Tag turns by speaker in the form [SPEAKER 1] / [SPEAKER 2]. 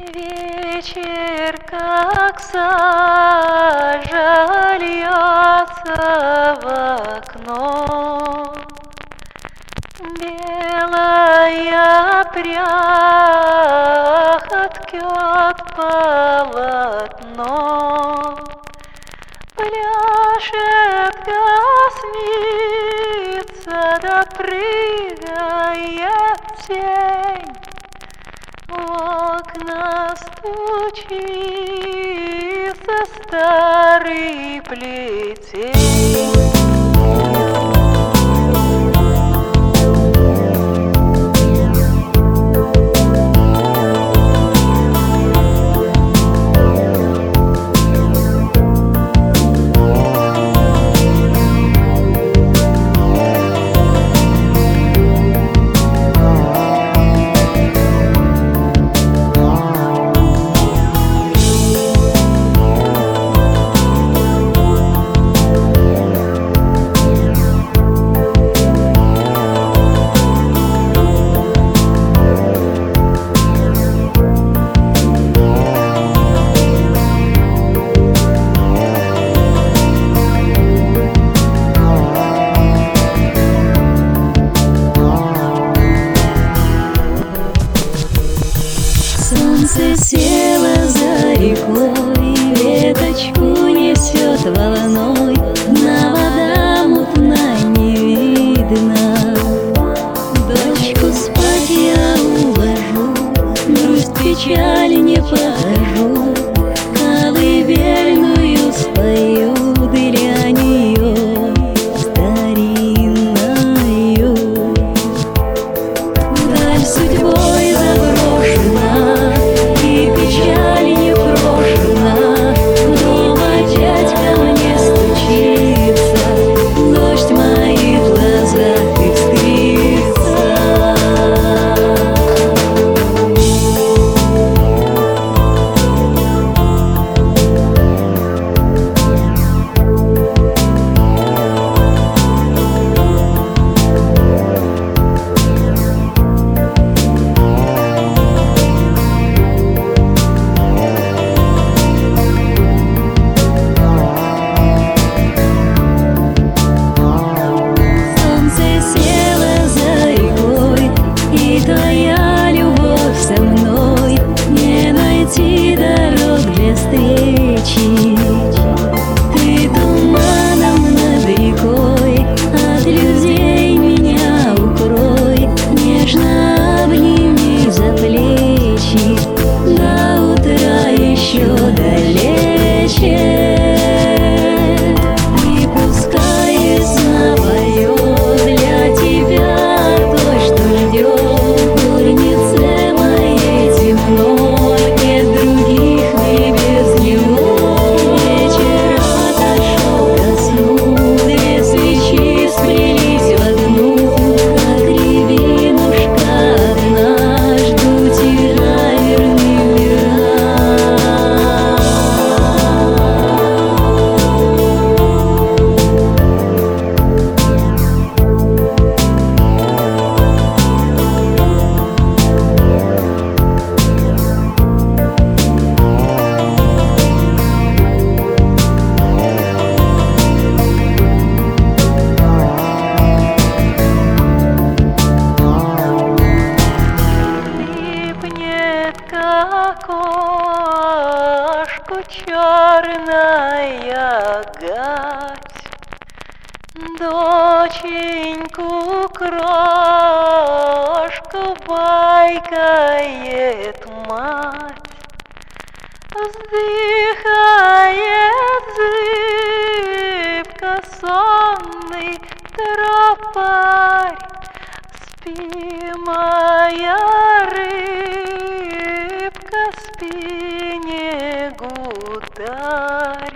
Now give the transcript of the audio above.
[SPEAKER 1] Вечер, как сажа льется в окно, Белая пряха ткет полотно, Пляшет косница, да прыгает тень, окна стучится старый плетень.
[SPEAKER 2] Село за рекой, Веточку несет волной, На вода мутная не видно. Дочку спать я уложу, Грусть, печаль не покажу,
[SPEAKER 1] 谢。черная гать, Доченьку крошку байкает мать, Вздыхает зыбко сонный тропарь, Спи, моя рыбка, спи. Bye.